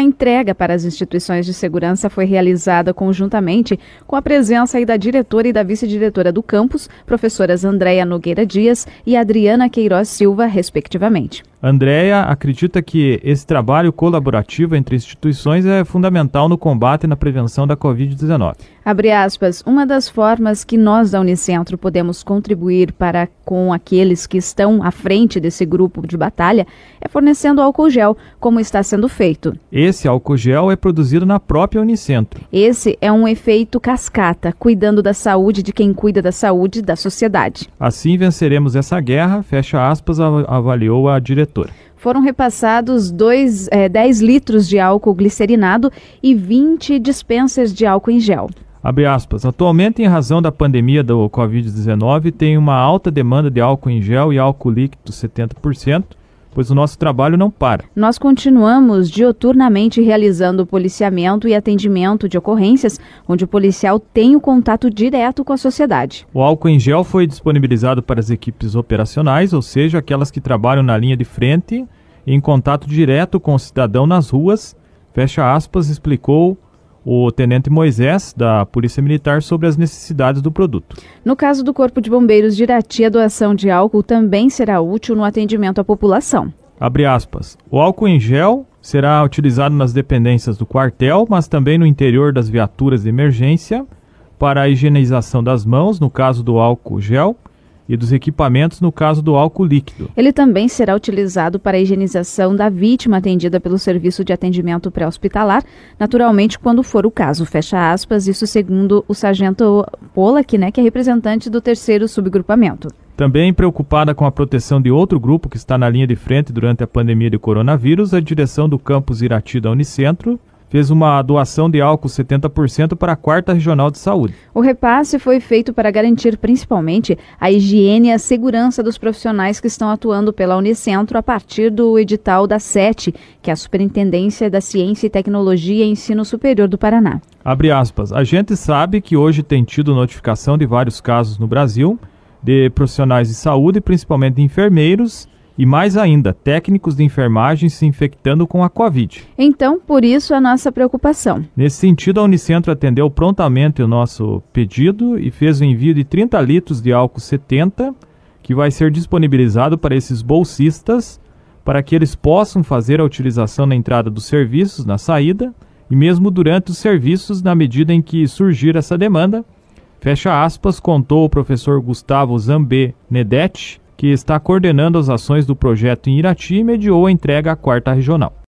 A entrega para as instituições de segurança foi realizada conjuntamente com a presença da diretora e da vice-diretora do campus, professoras Andréia Nogueira Dias e Adriana Queiroz Silva, respectivamente. Andréia acredita que esse trabalho colaborativo entre instituições é fundamental no combate e na prevenção da Covid-19. Abre aspas, uma das formas que nós da Unicentro podemos contribuir para com aqueles que estão à frente desse grupo de batalha é fornecendo álcool gel, como está sendo feito. Esse álcool gel é produzido na própria Unicentro. Esse é um efeito cascata, cuidando da saúde de quem cuida da saúde da sociedade. Assim venceremos essa guerra, fecha aspas, avaliou a diretora foram repassados dois, é, 10 litros de álcool glicerinado e 20 dispensers de álcool em gel. Abre aspas. Atualmente, em razão da pandemia do Covid-19, tem uma alta demanda de álcool em gel e álcool líquido 70%, pois o nosso trabalho não para. Nós continuamos dioturnamente realizando policiamento e atendimento de ocorrências, onde o policial tem o contato direto com a sociedade. O álcool em gel foi disponibilizado para as equipes operacionais, ou seja, aquelas que trabalham na linha de frente, em contato direto com o cidadão nas ruas, fecha aspas, explicou o tenente Moisés, da Polícia Militar, sobre as necessidades do produto. No caso do Corpo de Bombeiros de Irati, a doação de álcool também será útil no atendimento à população. Abre aspas. O álcool em gel será utilizado nas dependências do quartel, mas também no interior das viaturas de emergência para a higienização das mãos, no caso do álcool gel, e dos equipamentos no caso do álcool líquido. Ele também será utilizado para a higienização da vítima atendida pelo serviço de atendimento pré-hospitalar, naturalmente quando for o caso. Fecha aspas, isso segundo o sargento Pollack, né, que é representante do terceiro subgrupamento. Também preocupada com a proteção de outro grupo que está na linha de frente durante a pandemia de coronavírus, a direção do campus Irati da Unicentro fez uma doação de álcool 70% para a quarta regional de saúde. O repasse foi feito para garantir principalmente a higiene e a segurança dos profissionais que estão atuando pela Unicentro a partir do edital da SET, que é a Superintendência da Ciência e Tecnologia e Ensino Superior do Paraná. Abre aspas. A gente sabe que hoje tem tido notificação de vários casos no Brasil de profissionais de saúde, principalmente enfermeiros, e mais ainda, técnicos de enfermagem se infectando com a Covid. Então, por isso a nossa preocupação. Nesse sentido, a Unicentro atendeu prontamente o nosso pedido e fez o envio de 30 litros de álcool 70, que vai ser disponibilizado para esses bolsistas, para que eles possam fazer a utilização na entrada dos serviços, na saída, e mesmo durante os serviços, na medida em que surgir essa demanda. Fecha aspas, contou o professor Gustavo Zambé Nedetti, que está coordenando as ações do projeto em Irati mediou a entrega à quarta regional.